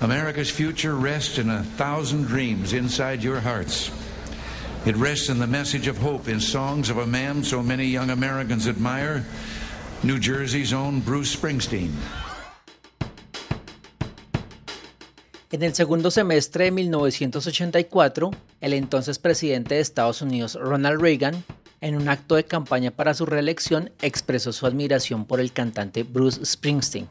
America's future rests in a thousand dreams inside your hearts. It rests in the message of hope in songs of a man so many young Americans admire, New Jersey's own Bruce Springsteen. En el segundo semestre de 1984, el entonces presidente de Estados Unidos, Ronald Reagan, en un acto de campaña para su reelección, expresó su admiración por el cantante Bruce Springsteen,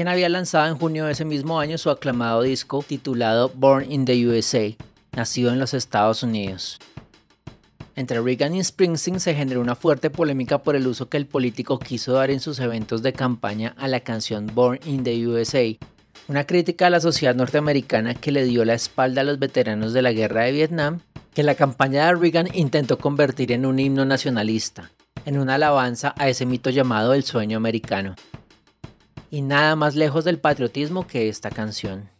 quien había lanzado en junio de ese mismo año su aclamado disco titulado Born in the USA, nacido en los Estados Unidos. Entre Reagan y Springsteen se generó una fuerte polémica por el uso que el político quiso dar en sus eventos de campaña a la canción Born in the USA, una crítica a la sociedad norteamericana que le dio la espalda a los veteranos de la guerra de Vietnam, que la campaña de Reagan intentó convertir en un himno nacionalista, en una alabanza a ese mito llamado el sueño americano. Y nada más lejos del patriotismo que esta canción.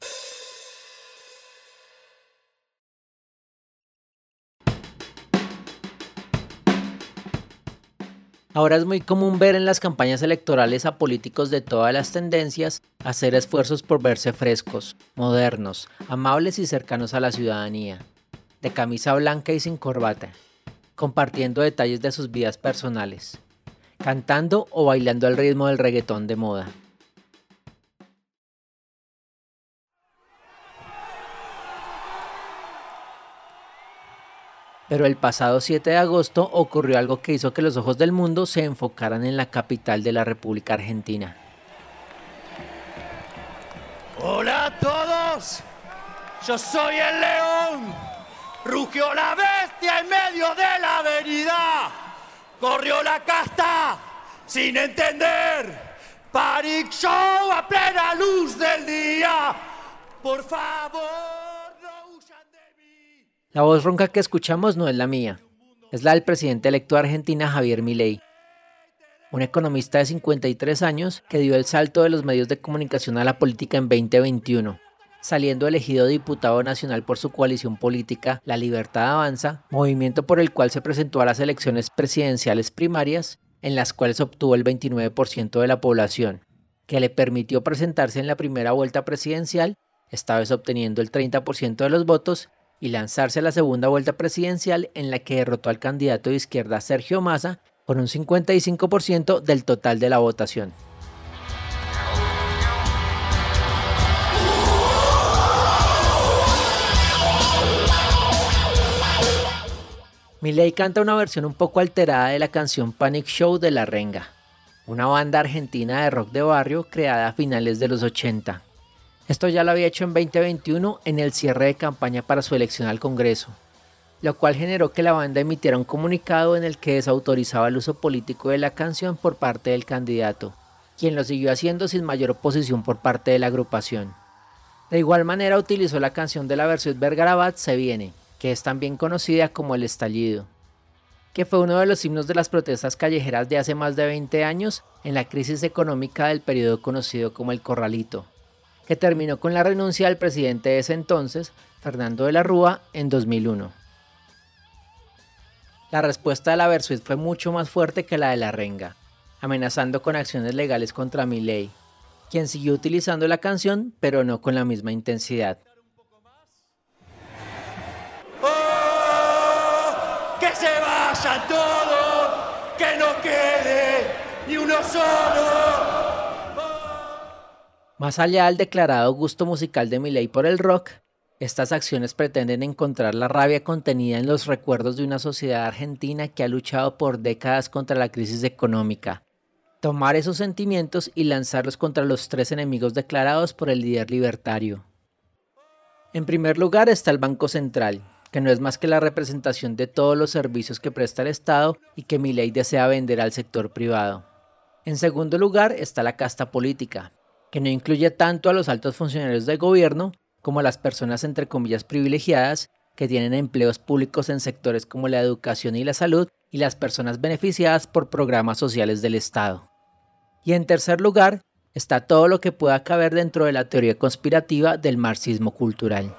Ahora es muy común ver en las campañas electorales a políticos de todas las tendencias hacer esfuerzos por verse frescos, modernos, amables y cercanos a la ciudadanía, de camisa blanca y sin corbata, compartiendo detalles de sus vidas personales, cantando o bailando al ritmo del reggaetón de moda. Pero el pasado 7 de agosto ocurrió algo que hizo que los ojos del mundo se enfocaran en la capital de la República Argentina. Hola a todos, yo soy el león. Rugió la bestia en medio de la avenida. Corrió la casta sin entender. Panic Show a plena luz del día. Por favor. La voz ronca que escuchamos no es la mía, es la del presidente electo de Argentina Javier Milei, un economista de 53 años que dio el salto de los medios de comunicación a la política en 2021, saliendo elegido diputado nacional por su coalición política La Libertad Avanza, movimiento por el cual se presentó a las elecciones presidenciales primarias, en las cuales obtuvo el 29% de la población, que le permitió presentarse en la primera vuelta presidencial, esta vez obteniendo el 30% de los votos y lanzarse a la segunda vuelta presidencial en la que derrotó al candidato de izquierda Sergio Massa con un 55% del total de la votación. Milei canta una versión un poco alterada de la canción Panic Show de La Renga, una banda argentina de rock de barrio creada a finales de los 80. Esto ya lo había hecho en 2021 en el cierre de campaña para su elección al Congreso, lo cual generó que la banda emitiera un comunicado en el que desautorizaba el uso político de la canción por parte del candidato, quien lo siguió haciendo sin mayor oposición por parte de la agrupación. De igual manera utilizó la canción de la versión Bergarabat Se Viene, que es también conocida como El Estallido, que fue uno de los himnos de las protestas callejeras de hace más de 20 años en la crisis económica del periodo conocido como el Corralito que terminó con la renuncia del presidente de ese entonces, Fernando de la Rúa, en 2001. La respuesta de la Versuit fue mucho más fuerte que la de la Renga, amenazando con acciones legales contra Milei, quien siguió utilizando la canción, pero no con la misma intensidad. ¡Oh! ¡Que se vayan todos! ¡Que no quede ni uno solo! Más allá del declarado gusto musical de Miley por el rock, estas acciones pretenden encontrar la rabia contenida en los recuerdos de una sociedad argentina que ha luchado por décadas contra la crisis económica, tomar esos sentimientos y lanzarlos contra los tres enemigos declarados por el líder libertario. En primer lugar está el Banco Central, que no es más que la representación de todos los servicios que presta el Estado y que Milei desea vender al sector privado. En segundo lugar está la casta política, que no incluye tanto a los altos funcionarios del gobierno como a las personas entre comillas privilegiadas que tienen empleos públicos en sectores como la educación y la salud y las personas beneficiadas por programas sociales del Estado. Y en tercer lugar, está todo lo que pueda caber dentro de la teoría conspirativa del marxismo cultural.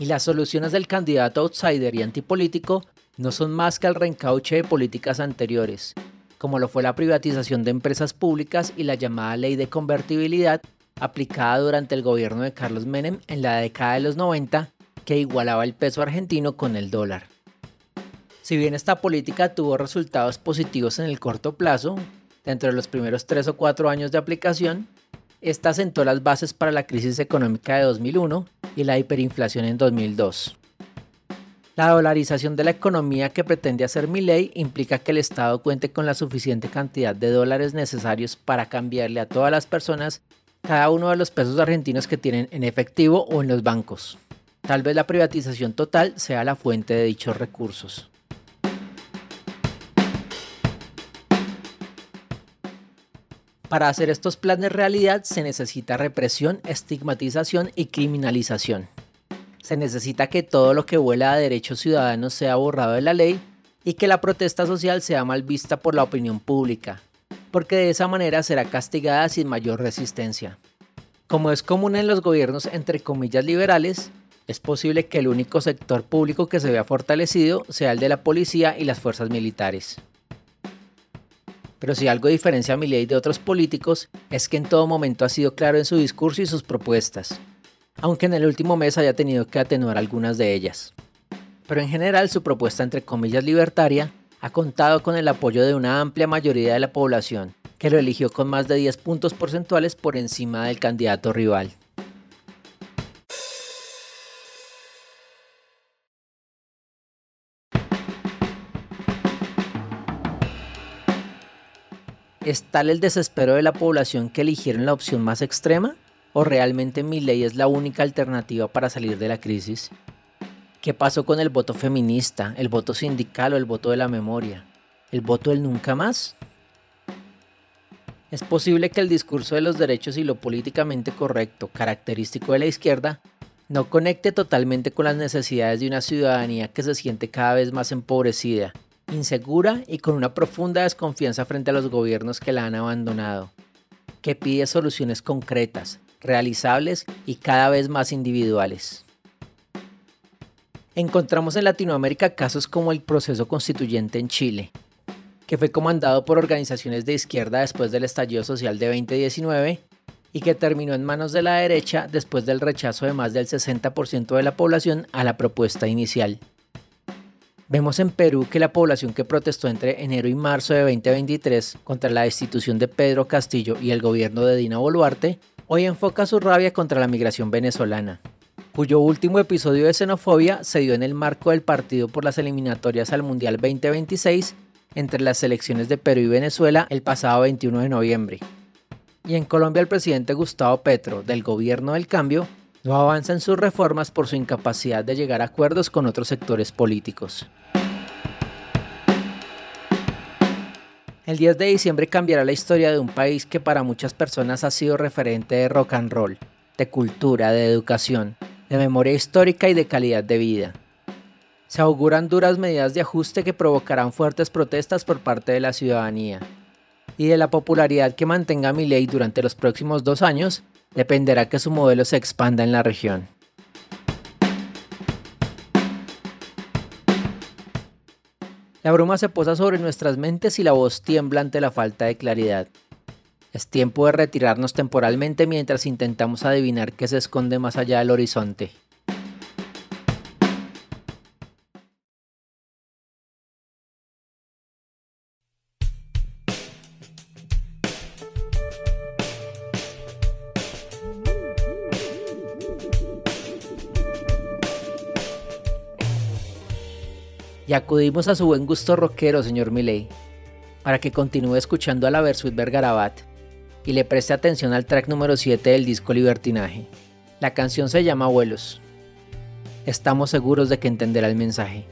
Y las soluciones del candidato outsider y antipolítico no son más que el reencauche de políticas anteriores, como lo fue la privatización de empresas públicas y la llamada ley de convertibilidad aplicada durante el gobierno de Carlos Menem en la década de los 90, que igualaba el peso argentino con el dólar. Si bien esta política tuvo resultados positivos en el corto plazo, dentro de los primeros tres o cuatro años de aplicación, esta sentó las bases para la crisis económica de 2001 y la hiperinflación en 2002. La dolarización de la economía que pretende hacer mi ley implica que el Estado cuente con la suficiente cantidad de dólares necesarios para cambiarle a todas las personas cada uno de los pesos argentinos que tienen en efectivo o en los bancos. Tal vez la privatización total sea la fuente de dichos recursos. Para hacer estos planes realidad se necesita represión, estigmatización y criminalización. Se necesita que todo lo que vuela a derechos ciudadanos sea borrado de la ley y que la protesta social sea mal vista por la opinión pública, porque de esa manera será castigada sin mayor resistencia. Como es común en los gobiernos entre comillas liberales, es posible que el único sector público que se vea fortalecido sea el de la policía y las fuerzas militares. Pero si algo diferencia a Milei de otros políticos es que en todo momento ha sido claro en su discurso y sus propuestas, aunque en el último mes haya tenido que atenuar algunas de ellas. Pero en general su propuesta entre comillas libertaria ha contado con el apoyo de una amplia mayoría de la población, que lo eligió con más de 10 puntos porcentuales por encima del candidato rival. ¿Es tal el desespero de la población que eligieron la opción más extrema? ¿O realmente mi ley es la única alternativa para salir de la crisis? ¿Qué pasó con el voto feminista, el voto sindical o el voto de la memoria? ¿El voto del nunca más? Es posible que el discurso de los derechos y lo políticamente correcto, característico de la izquierda, no conecte totalmente con las necesidades de una ciudadanía que se siente cada vez más empobrecida, insegura y con una profunda desconfianza frente a los gobiernos que la han abandonado, que pide soluciones concretas, realizables y cada vez más individuales. Encontramos en Latinoamérica casos como el proceso constituyente en Chile, que fue comandado por organizaciones de izquierda después del estallido social de 2019 y que terminó en manos de la derecha después del rechazo de más del 60% de la población a la propuesta inicial. Vemos en Perú que la población que protestó entre enero y marzo de 2023 contra la destitución de Pedro Castillo y el gobierno de Dina Boluarte, hoy enfoca su rabia contra la migración venezolana, cuyo último episodio de xenofobia se dio en el marco del partido por las eliminatorias al Mundial 2026 entre las selecciones de Perú y Venezuela el pasado 21 de noviembre. Y en Colombia el presidente Gustavo Petro, del Gobierno del Cambio, no avanza en sus reformas por su incapacidad de llegar a acuerdos con otros sectores políticos. El 10 de diciembre cambiará la historia de un país que para muchas personas ha sido referente de rock and roll, de cultura, de educación, de memoria histórica y de calidad de vida. Se auguran duras medidas de ajuste que provocarán fuertes protestas por parte de la ciudadanía. Y de la popularidad que mantenga mi ley durante los próximos dos años dependerá que su modelo se expanda en la región. La bruma se posa sobre nuestras mentes y la voz tiembla ante la falta de claridad. Es tiempo de retirarnos temporalmente mientras intentamos adivinar qué se esconde más allá del horizonte. Y acudimos a su buen gusto rockero, señor Milley, para que continúe escuchando a la Versuit Vergarabat y le preste atención al track número 7 del disco Libertinaje. La canción se llama Abuelos. Estamos seguros de que entenderá el mensaje.